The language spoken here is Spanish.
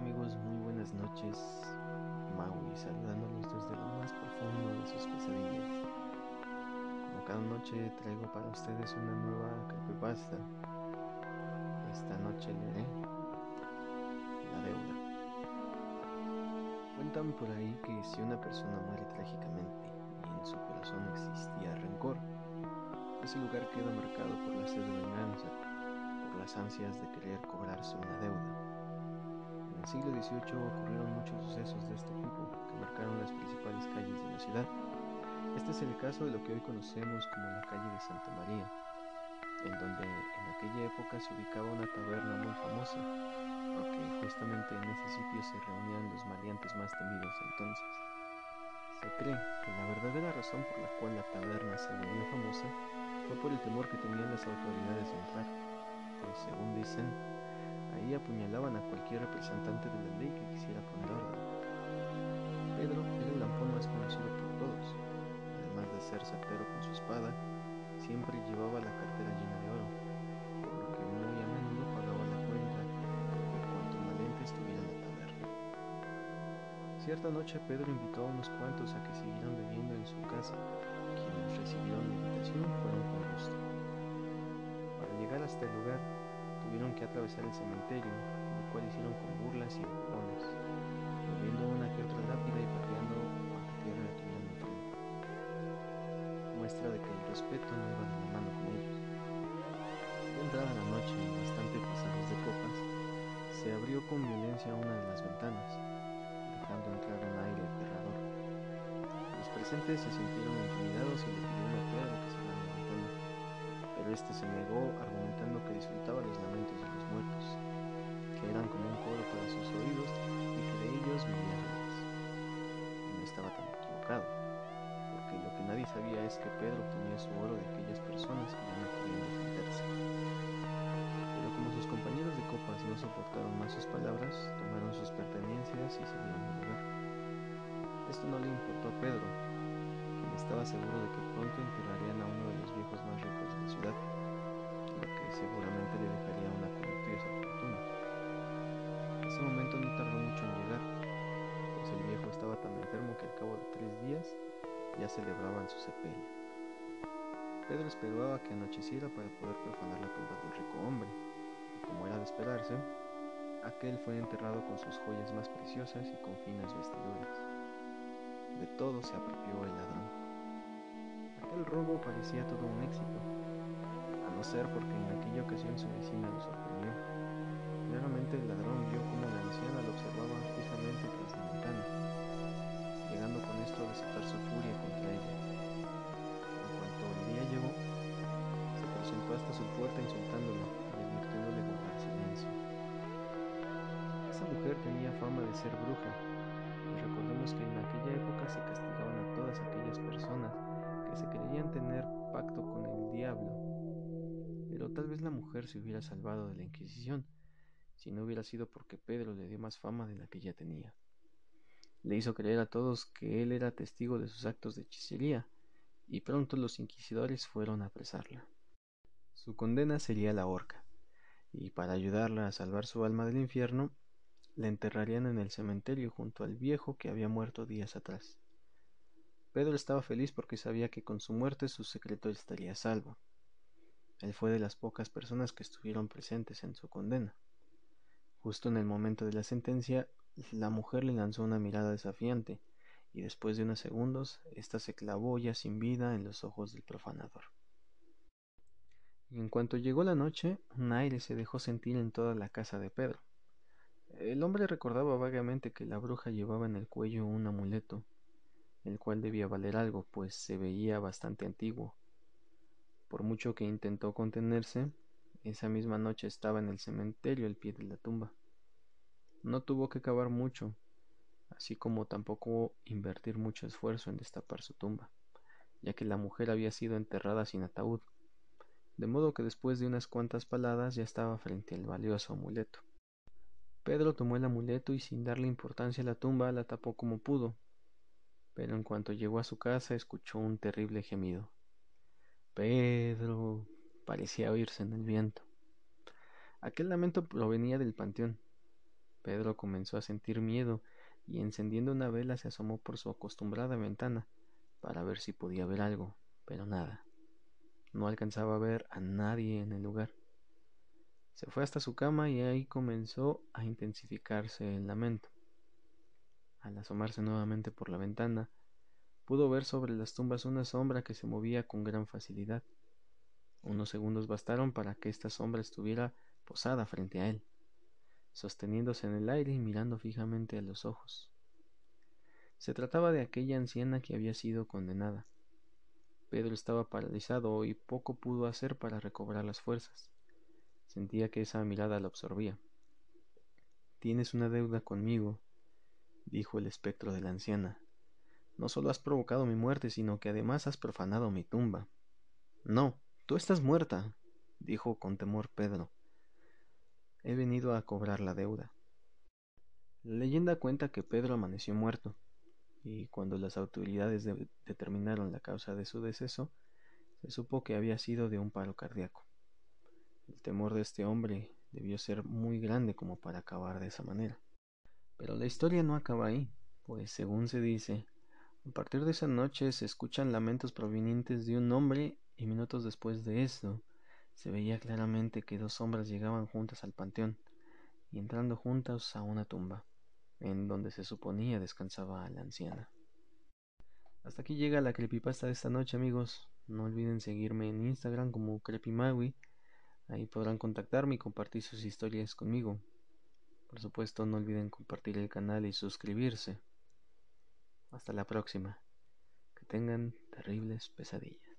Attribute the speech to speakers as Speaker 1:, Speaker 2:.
Speaker 1: amigos? Muy buenas noches. Maui saludándolos desde lo más profundo de sus pesadillas. Como cada noche traigo para ustedes una nueva creepypasta. Esta noche leeré La deuda. Cuentan por ahí que si una persona muere trágicamente y en su corazón existía rencor, ese lugar queda marcado por la sed de venganza, por las ansias de querer cobrarse una deuda en el siglo XVIII ocurrieron muchos sucesos de este tipo que marcaron las principales calles de la ciudad. Este es el caso de lo que hoy conocemos como la calle de Santa María, en donde en aquella época se ubicaba una taberna muy famosa, porque justamente en ese sitio se reunían los maleantes más temidos entonces. Se cree que la verdadera razón por la cual la taberna se volvió famosa fue por el temor que tenían las autoridades de entrar, pues según dicen, Ahí apuñalaban a cualquier representante de la ley que quisiera poner orden. Pedro era el lampón más conocido por todos. Además de ser certero con su espada, siempre llevaba la cartera llena de oro, por lo que muy a menudo pagaba la cuenta de cuanto valiente estuviera en la taberna. Cierta noche Pedro invitó a unos cuantos a que siguieran bebiendo en su casa, quienes recibieron la invitación fueron con gusto. Para llegar hasta el lugar, tuvieron que atravesar el cementerio, lo cual hicieron con burlas y empujones, moviendo una que otra lápida y pateando a que tierra le tuvieran enfrente. Muestra de que el respeto no iba de la mano con ellos. Entrada la noche y bastante pasados de copas, se abrió con violencia una de las ventanas, dejando entrar un aire aterrador. Los presentes se sintieron intimidados y le pidieron a Pedro que se pero este se negó argumentando que que Pedro obtenía su oro de aquellas personas que ya no podían defenderse. Pero como sus compañeros de copas no soportaron más sus palabras, tomaron sus pertenencias y salieron del lugar. Esto no le importó a Pedro, quien estaba seguro de que pronto enterrarían a uno de los viejos más ricos ciudad, lo que seguramente le dejaría una cuantiosa fortuna. Ese momento no tardó mucho en llegar, pues el viejo estaba tan enfermo que al cabo de tres días ya celebraban su sepelio. Pedro esperaba que anocheciera para poder profanar la tumba del rico hombre, y como era de esperarse, aquel fue enterrado con sus joyas más preciosas y con finas vestiduras. De todo se apropió el ladrón. Aquel robo parecía todo un éxito, ser porque en aquella ocasión su vecina lo sorprendió. Claramente el ladrón vio cómo la anciana lo observaba fijamente su puerta insultándola y advirtiéndole guardar silencio. Esa mujer tenía fama de ser bruja, y recordemos que en aquella época se castigaban a todas aquellas personas que se creían tener pacto con el diablo pero tal vez la mujer se hubiera salvado de la Inquisición si no hubiera sido porque Pedro le dio más fama de la que ya tenía. Le hizo creer a todos que él era testigo de sus actos de hechicería, y pronto los inquisidores fueron a apresarla. Su condena sería la horca, y para ayudarla a salvar su alma del infierno, la enterrarían en el cementerio junto al viejo que había muerto días atrás. Pedro estaba feliz porque sabía que con su muerte su secreto estaría salvo. Él fue de las pocas personas que estuvieron presentes en su condena. Justo en el momento de la sentencia, la mujer le lanzó una mirada desafiante, y después de unos segundos, ésta se clavó ya sin vida en los ojos del profanador. En cuanto llegó la noche, un aire se dejó sentir en toda la casa de Pedro. El hombre recordaba vagamente que la bruja llevaba en el cuello un amuleto, el cual debía valer algo, pues se veía bastante antiguo, por mucho que intentó contenerse, esa misma noche estaba en el cementerio al pie de la tumba. No tuvo que cavar mucho, así como tampoco invertir mucho esfuerzo en destapar su tumba, ya que la mujer había sido enterrada sin ataúd, de modo que después de unas cuantas paladas ya estaba frente al valioso amuleto. Pedro tomó el amuleto y sin darle importancia a la tumba la tapó como pudo, pero en cuanto llegó a su casa escuchó un terrible gemido. Pedro parecía oírse en el viento. Aquel lamento provenía del panteón, Pedro comenzó a sentir miedo y encendiendo una vela se asomó por su acostumbrada ventana para ver si podía ver algo, pero nada. No alcanzaba a ver a nadie en el lugar. Se fue hasta su cama y ahí comenzó a intensificarse el lamento. Al asomarse nuevamente por la ventana, pudo ver sobre las tumbas una sombra que se movía con gran facilidad. Unos segundos bastaron para que esta sombra estuviera posada frente a él, sosteniéndose en el aire y mirando fijamente a los ojos. Se trataba de aquella anciana que había sido condenada. Pedro estaba paralizado y poco pudo hacer para recobrar las fuerzas. Sentía que esa mirada lo absorbía. Tienes una deuda conmigo, dijo el espectro de la anciana. No solo has provocado mi muerte, sino que además has profanado mi tumba. No, tú estás muerta, dijo con temor Pedro. He venido a cobrar la deuda. La leyenda cuenta que Pedro amaneció muerto y cuando las autoridades determinaron la causa de su deceso, se supo que había sido de un paro cardíaco. El temor de este hombre debió ser muy grande como para acabar de esa manera. Pero la historia no acaba ahí, pues según se dice, a partir de esa noche se escuchan lamentos provenientes de un hombre y minutos después de esto se veía claramente que dos sombras llegaban juntas al panteón y entrando juntas a una tumba en donde se suponía descansaba la anciana. Hasta aquí llega la creepypasta de esta noche, amigos. No olviden seguirme en Instagram como Creepymaui. Ahí podrán contactarme y compartir sus historias conmigo. Por supuesto, no olviden compartir el canal y suscribirse. Hasta la próxima. Que tengan terribles pesadillas.